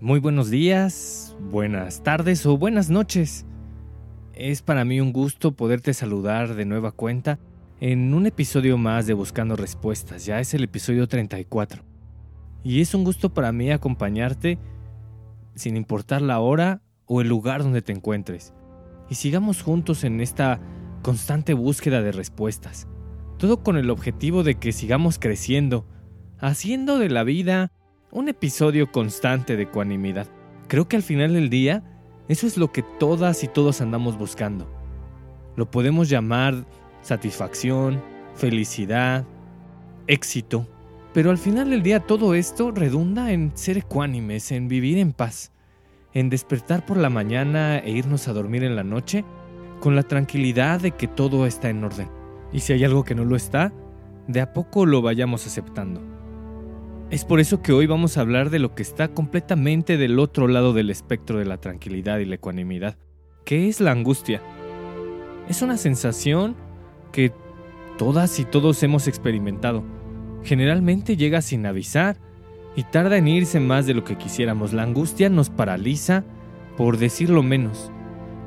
Muy buenos días, buenas tardes o buenas noches. Es para mí un gusto poderte saludar de nueva cuenta en un episodio más de Buscando Respuestas, ya es el episodio 34. Y es un gusto para mí acompañarte sin importar la hora o el lugar donde te encuentres. Y sigamos juntos en esta constante búsqueda de respuestas. Todo con el objetivo de que sigamos creciendo, haciendo de la vida un episodio constante de ecuanimidad. Creo que al final del día, eso es lo que todas y todos andamos buscando. Lo podemos llamar satisfacción, felicidad, éxito, pero al final del día todo esto redunda en ser ecuánimes, en vivir en paz, en despertar por la mañana e irnos a dormir en la noche con la tranquilidad de que todo está en orden. Y si hay algo que no lo está, de a poco lo vayamos aceptando. Es por eso que hoy vamos a hablar de lo que está completamente del otro lado del espectro de la tranquilidad y la ecuanimidad, que es la angustia. Es una sensación que todas y todos hemos experimentado. Generalmente llega sin avisar y tarda en irse más de lo que quisiéramos. La angustia nos paraliza, por decirlo menos.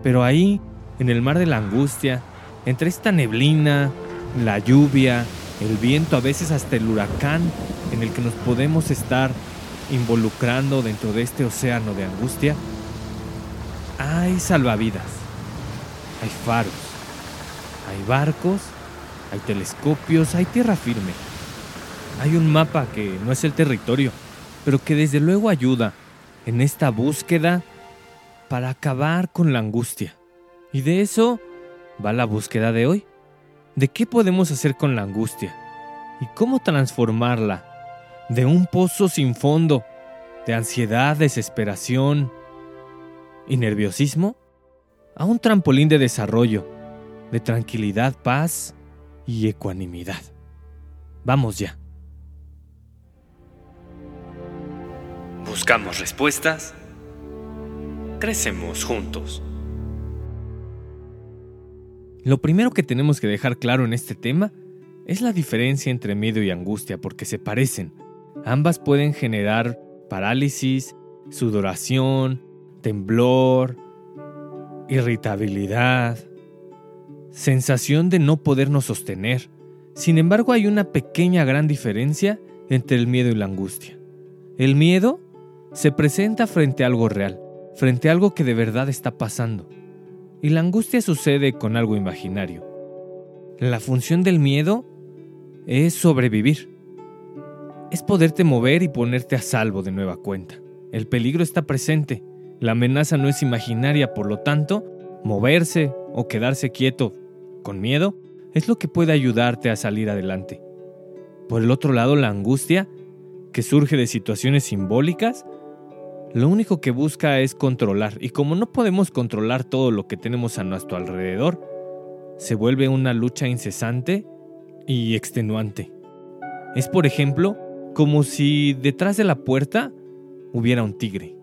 Pero ahí, en el mar de la angustia, entre esta neblina, la lluvia, el viento, a veces hasta el huracán en el que nos podemos estar involucrando dentro de este océano de angustia, hay salvavidas, hay faros, hay barcos, hay telescopios, hay tierra firme. Hay un mapa que no es el territorio, pero que desde luego ayuda en esta búsqueda para acabar con la angustia. Y de eso va la búsqueda de hoy de qué podemos hacer con la angustia y cómo transformarla de un pozo sin fondo de ansiedad, desesperación y nerviosismo a un trampolín de desarrollo, de tranquilidad, paz y ecuanimidad. Vamos ya. Buscamos respuestas. Crecemos juntos. Lo primero que tenemos que dejar claro en este tema es la diferencia entre miedo y angustia porque se parecen. Ambas pueden generar parálisis, sudoración, temblor, irritabilidad, sensación de no podernos sostener. Sin embargo, hay una pequeña gran diferencia entre el miedo y la angustia. El miedo se presenta frente a algo real, frente a algo que de verdad está pasando y la angustia sucede con algo imaginario. La función del miedo es sobrevivir. Es poderte mover y ponerte a salvo de nueva cuenta. El peligro está presente, la amenaza no es imaginaria, por lo tanto, moverse o quedarse quieto con miedo es lo que puede ayudarte a salir adelante. Por el otro lado, la angustia, que surge de situaciones simbólicas, lo único que busca es controlar, y como no podemos controlar todo lo que tenemos a nuestro alrededor, se vuelve una lucha incesante y extenuante. Es, por ejemplo, como si detrás de la puerta hubiera un tigre.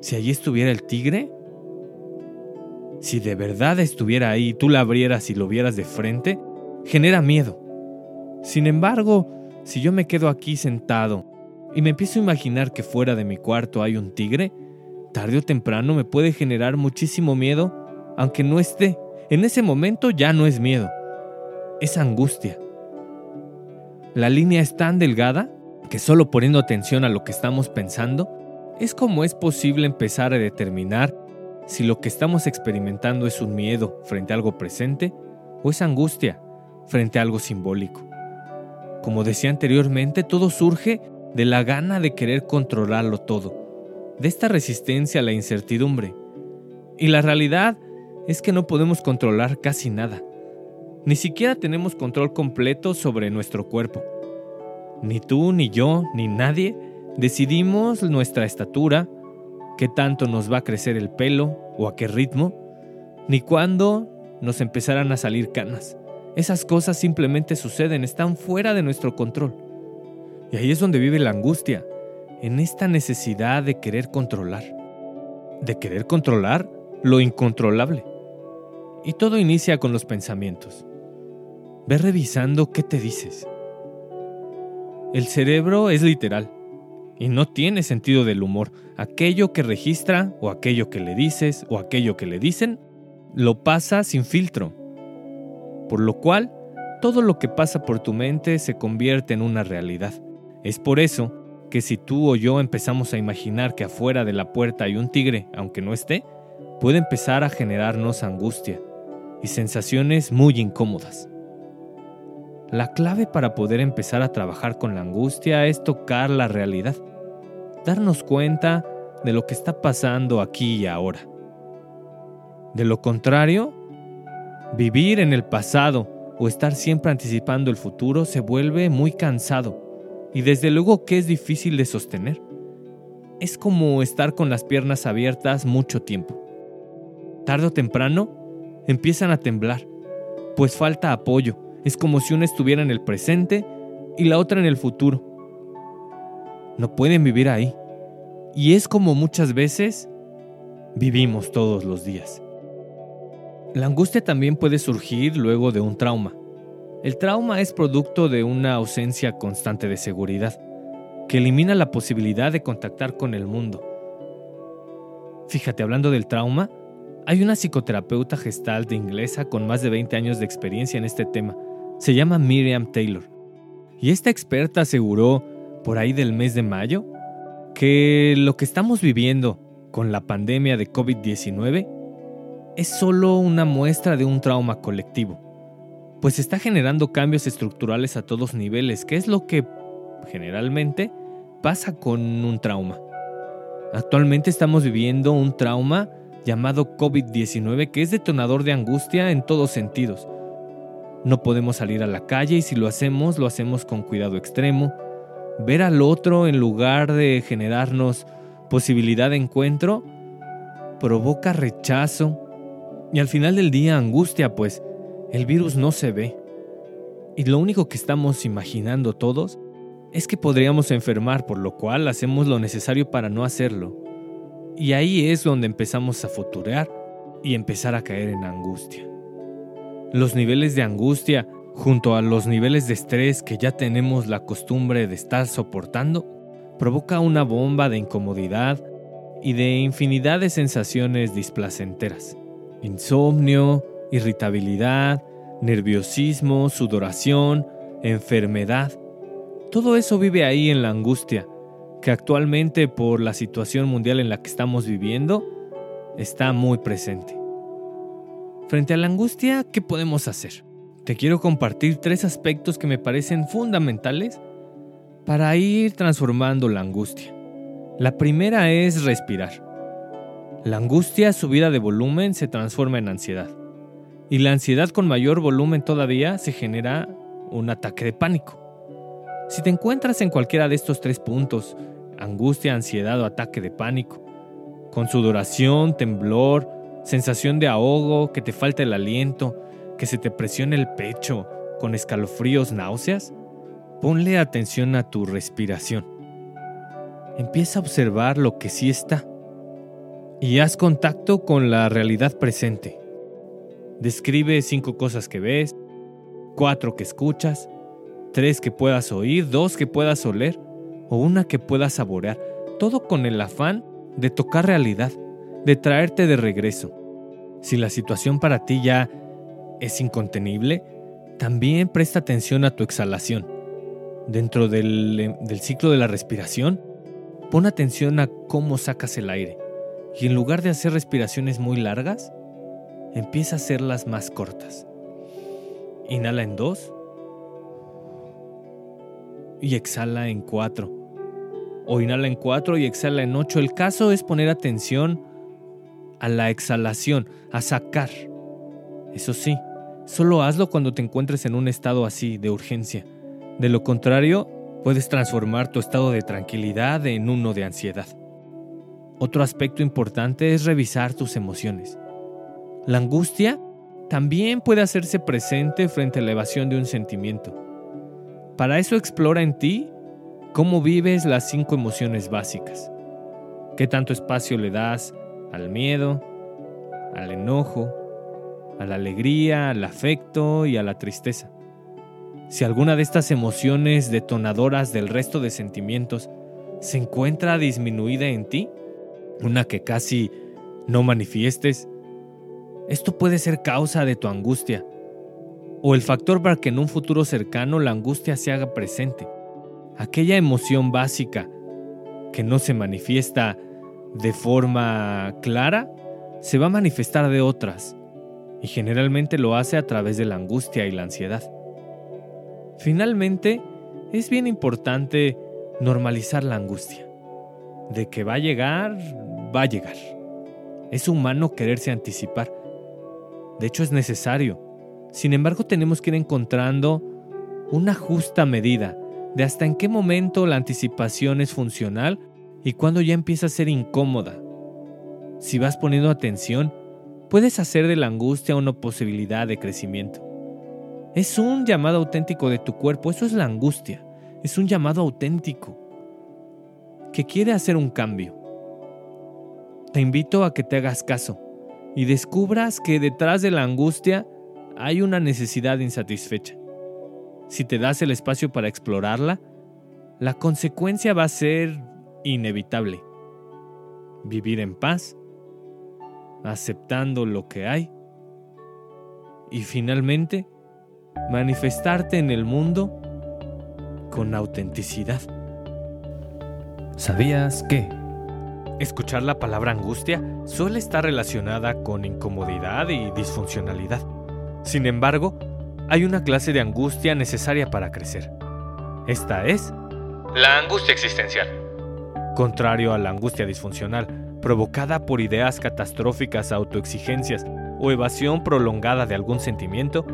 Si allí estuviera el tigre, si de verdad estuviera ahí y tú la abrieras y lo vieras de frente, genera miedo. Sin embargo, si yo me quedo aquí sentado y me empiezo a imaginar que fuera de mi cuarto hay un tigre, tarde o temprano me puede generar muchísimo miedo, aunque no esté. En ese momento ya no es miedo, es angustia. La línea es tan delgada que solo poniendo atención a lo que estamos pensando, es como es posible empezar a determinar si lo que estamos experimentando es un miedo frente a algo presente o es angustia frente a algo simbólico. Como decía anteriormente, todo surge de la gana de querer controlarlo todo, de esta resistencia a la incertidumbre. Y la realidad es que no podemos controlar casi nada. Ni siquiera tenemos control completo sobre nuestro cuerpo. Ni tú, ni yo, ni nadie decidimos nuestra estatura, qué tanto nos va a crecer el pelo o a qué ritmo, ni cuándo nos empezarán a salir canas. Esas cosas simplemente suceden, están fuera de nuestro control. Y ahí es donde vive la angustia, en esta necesidad de querer controlar, de querer controlar lo incontrolable. Y todo inicia con los pensamientos. Ve revisando qué te dices. El cerebro es literal y no tiene sentido del humor. Aquello que registra o aquello que le dices o aquello que le dicen, lo pasa sin filtro. Por lo cual, todo lo que pasa por tu mente se convierte en una realidad. Es por eso que si tú o yo empezamos a imaginar que afuera de la puerta hay un tigre, aunque no esté, puede empezar a generarnos angustia y sensaciones muy incómodas. La clave para poder empezar a trabajar con la angustia es tocar la realidad, darnos cuenta de lo que está pasando aquí y ahora. De lo contrario, vivir en el pasado o estar siempre anticipando el futuro se vuelve muy cansado y desde luego que es difícil de sostener. Es como estar con las piernas abiertas mucho tiempo. Tarde o temprano empiezan a temblar, pues falta apoyo es como si una estuviera en el presente y la otra en el futuro. No pueden vivir ahí. Y es como muchas veces vivimos todos los días. La angustia también puede surgir luego de un trauma. El trauma es producto de una ausencia constante de seguridad, que elimina la posibilidad de contactar con el mundo. Fíjate, hablando del trauma, hay una psicoterapeuta gestal de inglesa con más de 20 años de experiencia en este tema, se llama Miriam Taylor. Y esta experta aseguró, por ahí del mes de mayo, que lo que estamos viviendo con la pandemia de COVID-19 es solo una muestra de un trauma colectivo, pues está generando cambios estructurales a todos niveles, que es lo que generalmente pasa con un trauma. Actualmente estamos viviendo un trauma llamado COVID-19 que es detonador de angustia en todos sentidos, no podemos salir a la calle y si lo hacemos, lo hacemos con cuidado extremo. Ver al otro en lugar de generarnos posibilidad de encuentro provoca rechazo y al final del día angustia, pues el virus no se ve. Y lo único que estamos imaginando todos es que podríamos enfermar, por lo cual hacemos lo necesario para no hacerlo. Y ahí es donde empezamos a futurear y empezar a caer en angustia. Los niveles de angustia, junto a los niveles de estrés que ya tenemos la costumbre de estar soportando, provoca una bomba de incomodidad y de infinidad de sensaciones displacenteras. Insomnio, irritabilidad, nerviosismo, sudoración, enfermedad. Todo eso vive ahí en la angustia, que actualmente por la situación mundial en la que estamos viviendo, está muy presente. Frente a la angustia, ¿qué podemos hacer? Te quiero compartir tres aspectos que me parecen fundamentales para ir transformando la angustia. La primera es respirar. La angustia subida de volumen se transforma en ansiedad. Y la ansiedad con mayor volumen todavía se genera un ataque de pánico. Si te encuentras en cualquiera de estos tres puntos, angustia, ansiedad o ataque de pánico, con sudoración, temblor, sensación de ahogo, que te falta el aliento, que se te presione el pecho, con escalofríos, náuseas, ponle atención a tu respiración. Empieza a observar lo que sí está y haz contacto con la realidad presente. Describe cinco cosas que ves, cuatro que escuchas, tres que puedas oír, dos que puedas oler o una que puedas saborear, todo con el afán de tocar realidad de traerte de regreso. Si la situación para ti ya es incontenible, también presta atención a tu exhalación. Dentro del, del ciclo de la respiración, pon atención a cómo sacas el aire y en lugar de hacer respiraciones muy largas, empieza a hacerlas más cortas. Inhala en dos y exhala en cuatro. O inhala en cuatro y exhala en ocho. El caso es poner atención a la exhalación, a sacar. Eso sí, solo hazlo cuando te encuentres en un estado así de urgencia. De lo contrario, puedes transformar tu estado de tranquilidad en uno de ansiedad. Otro aspecto importante es revisar tus emociones. La angustia también puede hacerse presente frente a la evasión de un sentimiento. Para eso explora en ti cómo vives las cinco emociones básicas. ¿Qué tanto espacio le das al miedo, al enojo, a la alegría, al afecto y a la tristeza? Si alguna de estas emociones detonadoras del resto de sentimientos se encuentra disminuida en ti, una que casi no manifiestes, esto puede ser causa de tu angustia o el factor para que en un futuro cercano la angustia se haga presente. Aquella emoción básica que no se manifiesta de forma clara, se va a manifestar de otras y generalmente lo hace a través de la angustia y la ansiedad. Finalmente, es bien importante normalizar la angustia. De que va a llegar, va a llegar. Es humano quererse anticipar. De hecho, es necesario. Sin embargo, tenemos que ir encontrando una justa medida de hasta en qué momento la anticipación es funcional y cuándo ya empieza a ser incómoda. Si vas poniendo atención, puedes hacer de la angustia una posibilidad de crecimiento. Es un llamado auténtico de tu cuerpo, eso es la angustia. Es un llamado auténtico que quiere hacer un cambio. Te invito a que te hagas caso y descubras que detrás de la angustia hay una necesidad insatisfecha. Si te das el espacio para explorarla, la consecuencia va a ser inevitable. Vivir en paz, aceptando lo que hay y finalmente manifestarte en el mundo con autenticidad. ¿Sabías que? Escuchar la palabra angustia suele estar relacionada con incomodidad y disfuncionalidad. Sin embargo, hay una clase de angustia necesaria para crecer. Esta es la angustia existencial. Contrario a la angustia disfuncional, provocada por ideas catastróficas, autoexigencias o evasión prolongada de algún sentimiento,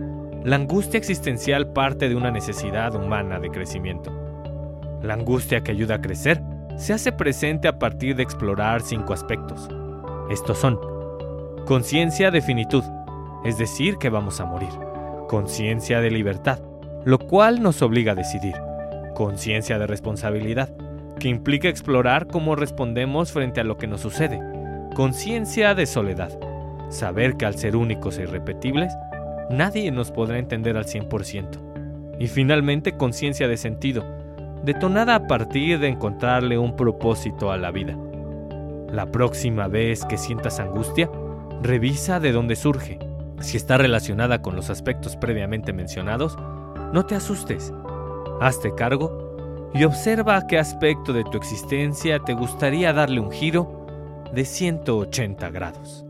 la angustia existencial parte de una necesidad humana de crecimiento. La angustia que ayuda a crecer se hace presente a partir de explorar cinco aspectos. Estos son conciencia de finitud, es decir, que vamos a morir. Conciencia de libertad, lo cual nos obliga a decidir. Conciencia de responsabilidad, que implica explorar cómo respondemos frente a lo que nos sucede. Conciencia de soledad, saber que al ser únicos e irrepetibles, nadie nos podrá entender al 100%. Y finalmente conciencia de sentido, detonada a partir de encontrarle un propósito a la vida. La próxima vez que sientas angustia, revisa de dónde surge. Si está relacionada con los aspectos previamente mencionados, no te asustes. Hazte cargo y observa qué aspecto de tu existencia te gustaría darle un giro de 180 grados.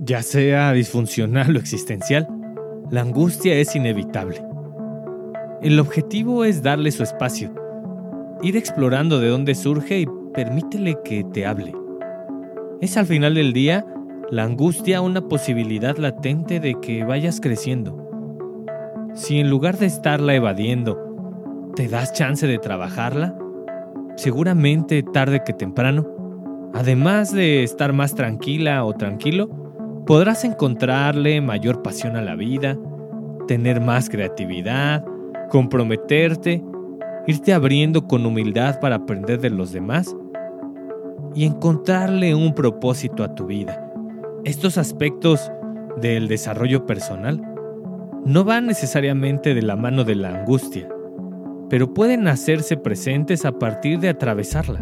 Ya sea disfuncional o existencial, la angustia es inevitable. El objetivo es darle su espacio, ir explorando de dónde surge y permítele que te hable. Es al final del día la angustia una posibilidad latente de que vayas creciendo. Si en lugar de estarla evadiendo, te das chance de trabajarla, seguramente tarde que temprano, además de estar más tranquila o tranquilo, podrás encontrarle mayor pasión a la vida, tener más creatividad, comprometerte, irte abriendo con humildad para aprender de los demás y encontrarle un propósito a tu vida. Estos aspectos del desarrollo personal no van necesariamente de la mano de la angustia, pero pueden hacerse presentes a partir de atravesarla.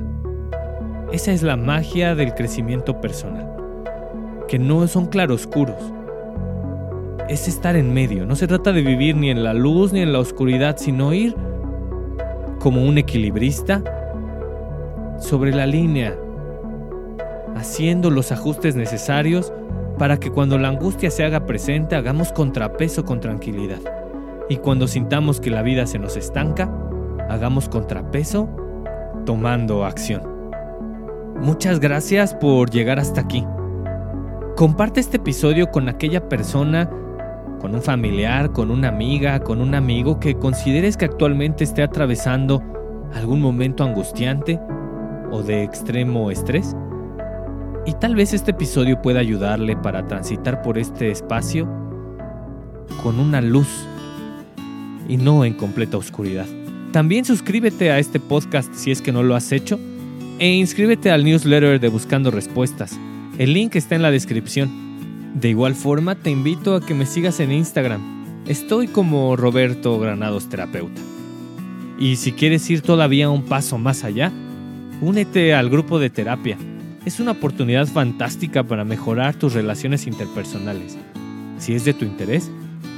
Esa es la magia del crecimiento personal que no son claroscuros. Es estar en medio. No se trata de vivir ni en la luz ni en la oscuridad, sino ir como un equilibrista sobre la línea, haciendo los ajustes necesarios para que cuando la angustia se haga presente hagamos contrapeso con tranquilidad. Y cuando sintamos que la vida se nos estanca, hagamos contrapeso tomando acción. Muchas gracias por llegar hasta aquí. Comparte este episodio con aquella persona, con un familiar, con una amiga, con un amigo que consideres que actualmente esté atravesando algún momento angustiante o de extremo estrés. Y tal vez este episodio pueda ayudarle para transitar por este espacio con una luz y no en completa oscuridad. También suscríbete a este podcast si es que no lo has hecho e inscríbete al newsletter de Buscando Respuestas el link está en la descripción. De igual forma, te invito a que me sigas en Instagram. Estoy como Roberto Granados Terapeuta. Y si quieres ir todavía un paso más allá, únete al grupo de terapia. Es una oportunidad fantástica para mejorar tus relaciones interpersonales. Si es de tu interés,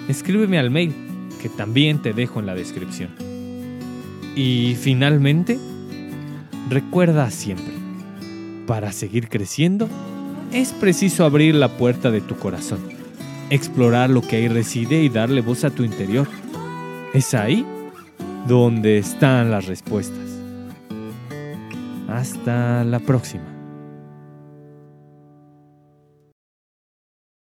escríbeme al mail, que también te dejo en la descripción. Y finalmente, recuerda siempre, para seguir creciendo, es preciso abrir la puerta de tu corazón, explorar lo que ahí reside y darle voz a tu interior. Es ahí donde están las respuestas. Hasta la próxima.